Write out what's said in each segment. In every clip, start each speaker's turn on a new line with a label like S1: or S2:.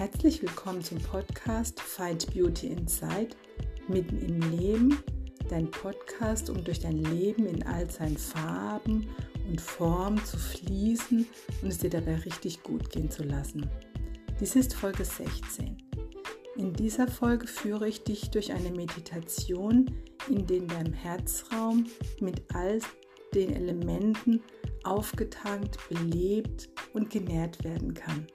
S1: Herzlich willkommen zum Podcast Find Beauty Inside, mitten im Leben, dein Podcast, um durch dein Leben in all seinen Farben und Formen zu fließen und es dir dabei richtig gut gehen zu lassen. Dies ist Folge 16. In dieser Folge führe ich dich durch eine Meditation, in der dein Herzraum mit all den Elementen aufgetankt, belebt und genährt werden kann.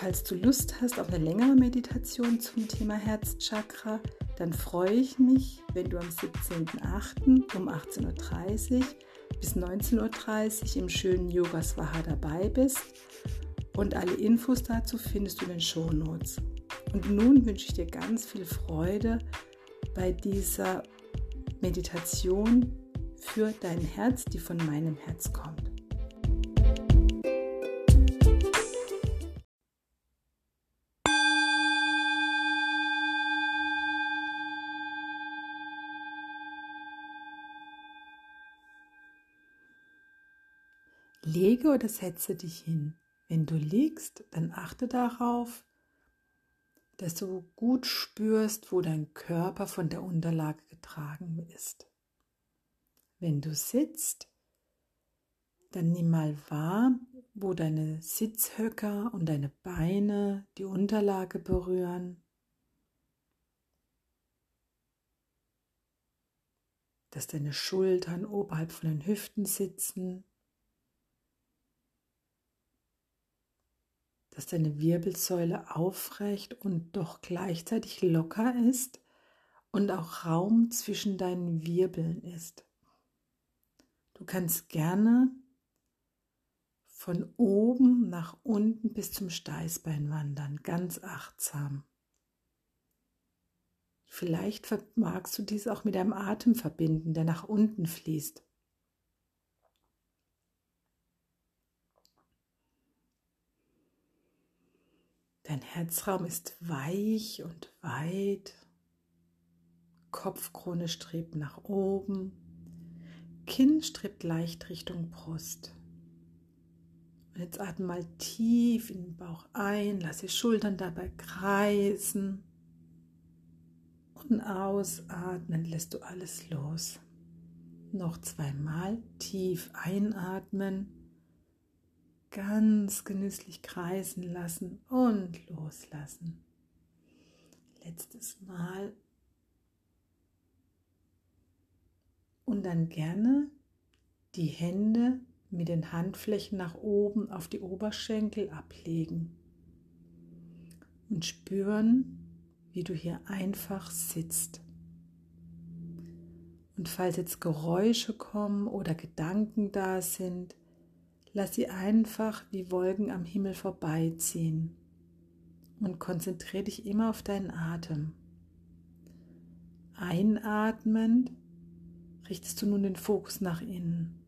S1: Falls du Lust hast auf eine längere Meditation zum Thema Herzchakra, dann freue ich mich, wenn du am 17.08. um 18.30 Uhr bis 19.30 Uhr im schönen Yoga Swaha dabei bist. Und alle Infos dazu findest du in den Show Notes. Und nun wünsche ich dir ganz viel Freude bei dieser Meditation für dein Herz, die von meinem Herz kommt. Lege oder setze dich hin. Wenn du liegst, dann achte darauf, dass du gut spürst, wo dein Körper von der Unterlage getragen ist. Wenn du sitzt, dann nimm mal wahr, wo deine Sitzhöcker und deine Beine die Unterlage berühren. Dass deine Schultern oberhalb von den Hüften sitzen. Dass deine Wirbelsäule aufrecht und doch gleichzeitig locker ist und auch Raum zwischen deinen Wirbeln ist. Du kannst gerne von oben nach unten bis zum Steißbein wandern, ganz achtsam. Vielleicht magst du dies auch mit deinem Atem verbinden, der nach unten fließt. Dein Herzraum ist weich und weit. Kopfkrone strebt nach oben. Kinn strebt leicht Richtung Brust. Und jetzt atme mal tief in den Bauch ein, lass die Schultern dabei kreisen. Und ausatmen lässt du alles los. Noch zweimal tief einatmen, ganz genüsslich kreisen lassen und loslassen. Letztes Mal und dann gerne die Hände mit den Handflächen nach oben auf die Oberschenkel ablegen und spüren, wie du hier einfach sitzt. Und falls jetzt Geräusche kommen oder Gedanken da sind, lass sie einfach wie Wolken am Himmel vorbeiziehen und konzentriere dich immer auf deinen Atem. Einatmend richtest du nun den Fokus nach innen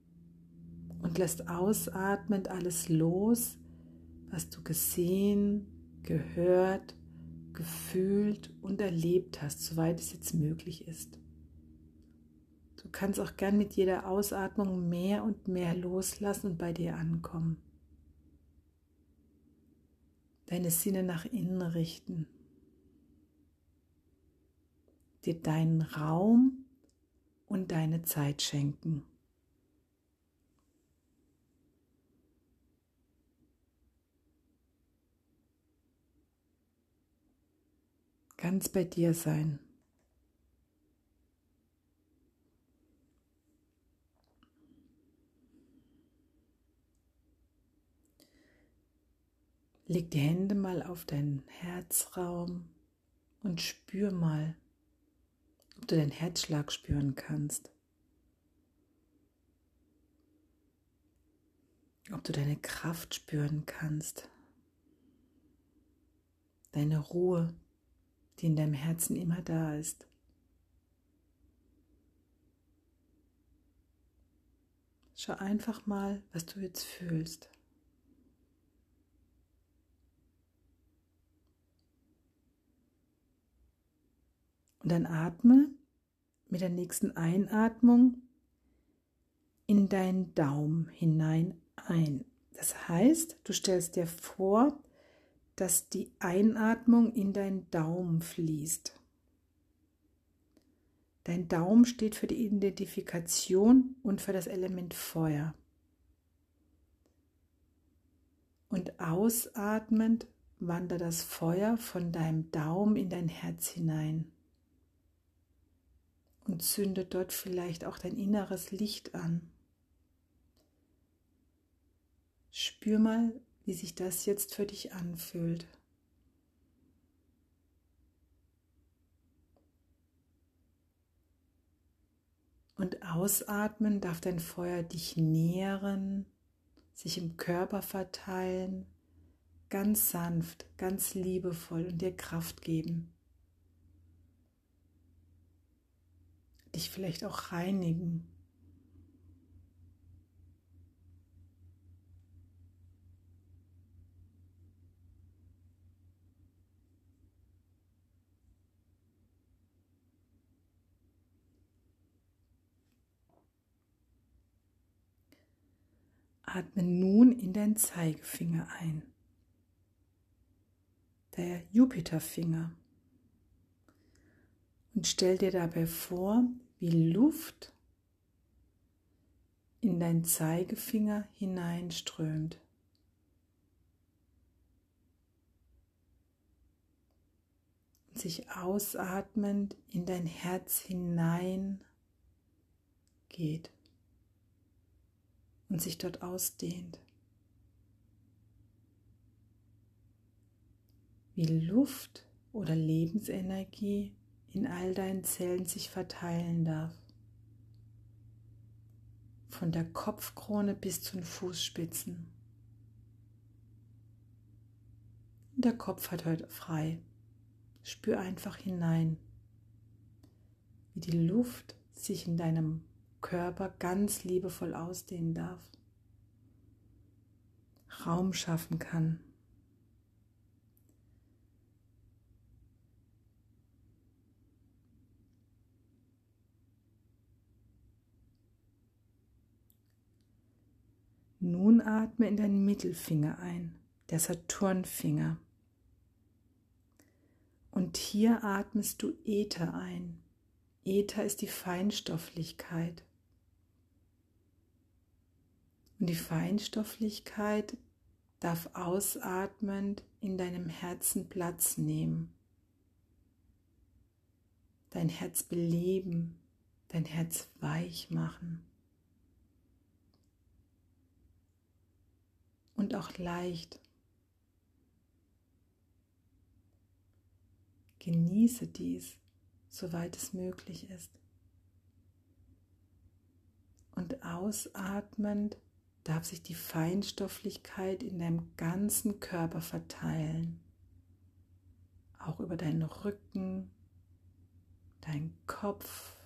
S1: und lässt ausatmend alles los, was du gesehen, gehört, gefühlt und erlebt hast, soweit es jetzt möglich ist. Du kannst auch gern mit jeder Ausatmung mehr und mehr loslassen und bei dir ankommen. Deine Sinne nach innen richten. Dir deinen Raum und deine Zeit schenken. Ganz bei dir sein. Leg die Hände mal auf deinen Herzraum und spür mal, ob du deinen Herzschlag spüren kannst. Ob du deine Kraft spüren kannst. Deine Ruhe, die in deinem Herzen immer da ist. Schau einfach mal, was du jetzt fühlst. Dann atme mit der nächsten Einatmung in deinen Daumen hinein ein. Das heißt, du stellst dir vor, dass die Einatmung in deinen Daumen fließt. Dein Daumen steht für die Identifikation und für das Element Feuer. Und ausatmend wandert das Feuer von deinem Daumen in dein Herz hinein und zündet dort vielleicht auch dein inneres Licht an. Spür mal, wie sich das jetzt für dich anfühlt. Und ausatmen darf dein Feuer dich nähren, sich im Körper verteilen, ganz sanft, ganz liebevoll und dir Kraft geben. Dich vielleicht auch reinigen. Atme nun in deinen Zeigefinger ein. Der Jupiterfinger. Und stell dir dabei vor, wie Luft in deinen Zeigefinger hineinströmt. Und sich ausatmend in dein Herz hinein geht und sich dort ausdehnt. Wie Luft oder Lebensenergie in all deinen Zellen sich verteilen darf. Von der Kopfkrone bis zu den Fußspitzen. Der Kopf hat heute frei. Spür einfach hinein, wie die Luft sich in deinem Körper ganz liebevoll ausdehnen darf, Raum schaffen kann. Nun atme in deinen Mittelfinger ein, der Saturnfinger. Und hier atmest du Äther ein. Äther ist die Feinstofflichkeit. Und die Feinstofflichkeit darf ausatmend in deinem Herzen Platz nehmen. Dein Herz beleben, dein Herz weich machen. Und auch leicht. Genieße dies, soweit es möglich ist. Und ausatmend darf sich die Feinstofflichkeit in deinem ganzen Körper verteilen. Auch über deinen Rücken, deinen Kopf,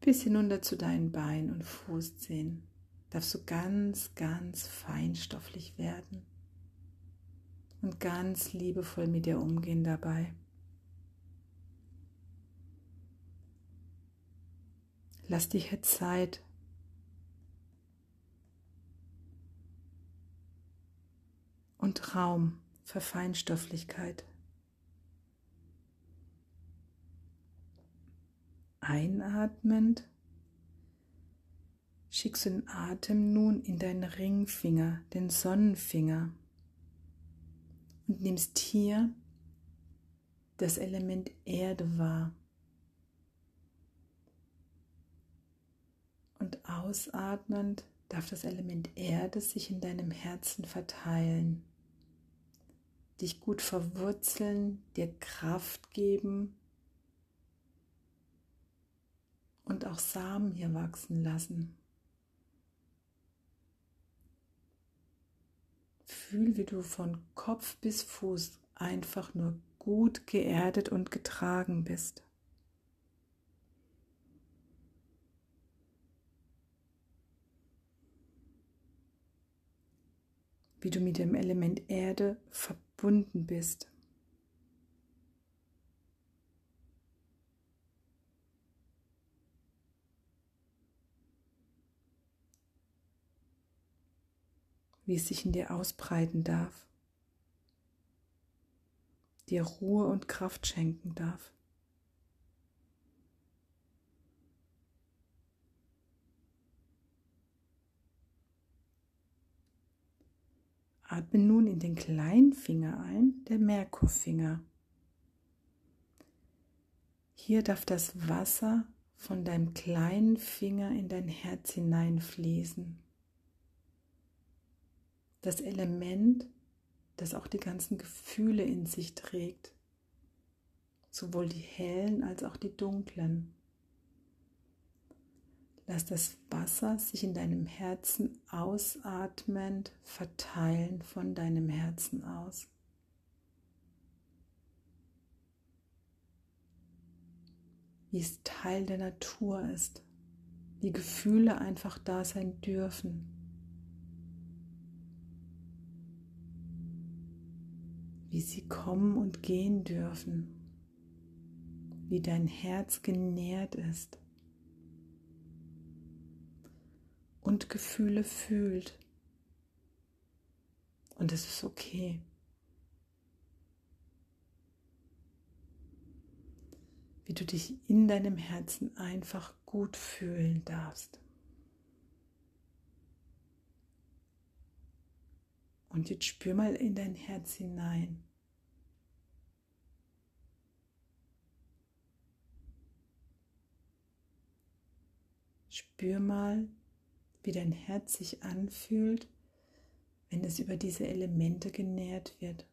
S1: bis hinunter zu deinen Beinen und Fußzehen. Darfst du ganz, ganz feinstofflich werden und ganz liebevoll mit dir umgehen dabei. Lass dir hier Zeit, und Raum für Feinstofflichkeit. Einatmend schickst du den Atem nun in deinen Ringfinger, den Sonnenfinger und nimmst hier das Element Erde wahr. Und ausatmend darf das Element Erde sich in deinem Herzen verteilen dich gut verwurzeln, dir Kraft geben und auch Samen hier wachsen lassen. Fühl, wie du von Kopf bis Fuß einfach nur gut geerdet und getragen bist. Wie du mit dem Element Erde verbunden bist. Wie es sich in dir ausbreiten darf. dir Ruhe und Kraft schenken darf. Atme nun in den kleinen Finger ein, der Merkurfinger. Hier darf das Wasser von deinem kleinen Finger in dein Herz hineinfließen. Das Element, das auch die ganzen Gefühle in sich trägt, sowohl die hellen als auch die dunklen. Lass das Wasser sich in deinem Herzen ausatmend verteilen von deinem Herzen aus. Wie es Teil der Natur ist, wie Gefühle einfach da sein dürfen. Wie sie kommen und gehen dürfen, wie dein Herz genährt ist. und Gefühle fühlt. Und es ist okay. Wie du dich in deinem Herzen einfach gut fühlen darfst. Und jetzt spür mal in dein Herz hinein. Spür mal, wie dein Herz sich anfühlt, wenn es über diese Elemente genährt wird.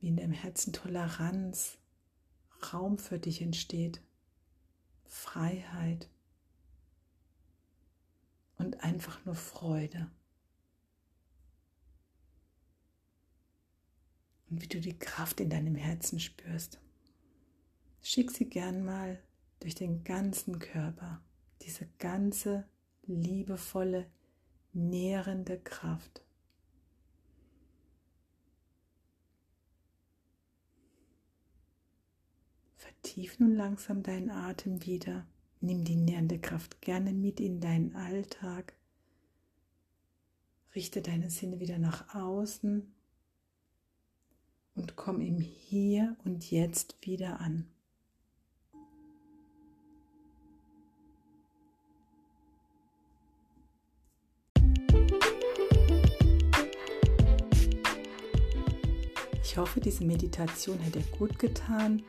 S1: Wie in deinem Herzen Toleranz, Raum für dich entsteht, Freiheit und einfach nur Freude. Und wie du die Kraft in deinem Herzen spürst. Schick sie gern mal durch den ganzen Körper, diese ganze liebevolle, nährende Kraft. Vertief nun langsam deinen Atem wieder. Nimm die nährende Kraft gerne mit in deinen Alltag. Richte deine Sinne wieder nach außen und komm im Hier und Jetzt wieder an. Ich hoffe, diese Meditation hat dir gut getan.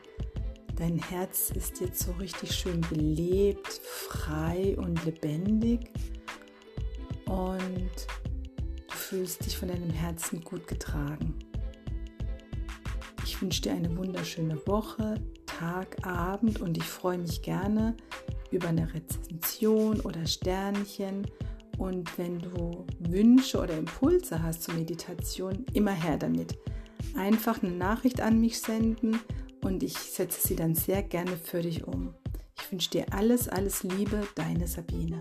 S1: Dein Herz ist jetzt so richtig schön belebt, frei und lebendig. Und du fühlst dich von deinem Herzen gut getragen. Ich wünsche dir eine wunderschöne Woche, Tag, Abend und ich freue mich gerne über eine Rezension oder Sternchen. Und wenn du Wünsche oder Impulse hast zur Meditation, immer her damit einfach eine Nachricht an mich senden und ich setze sie dann sehr gerne für dich um. Ich wünsche dir alles, alles Liebe, deine Sabine.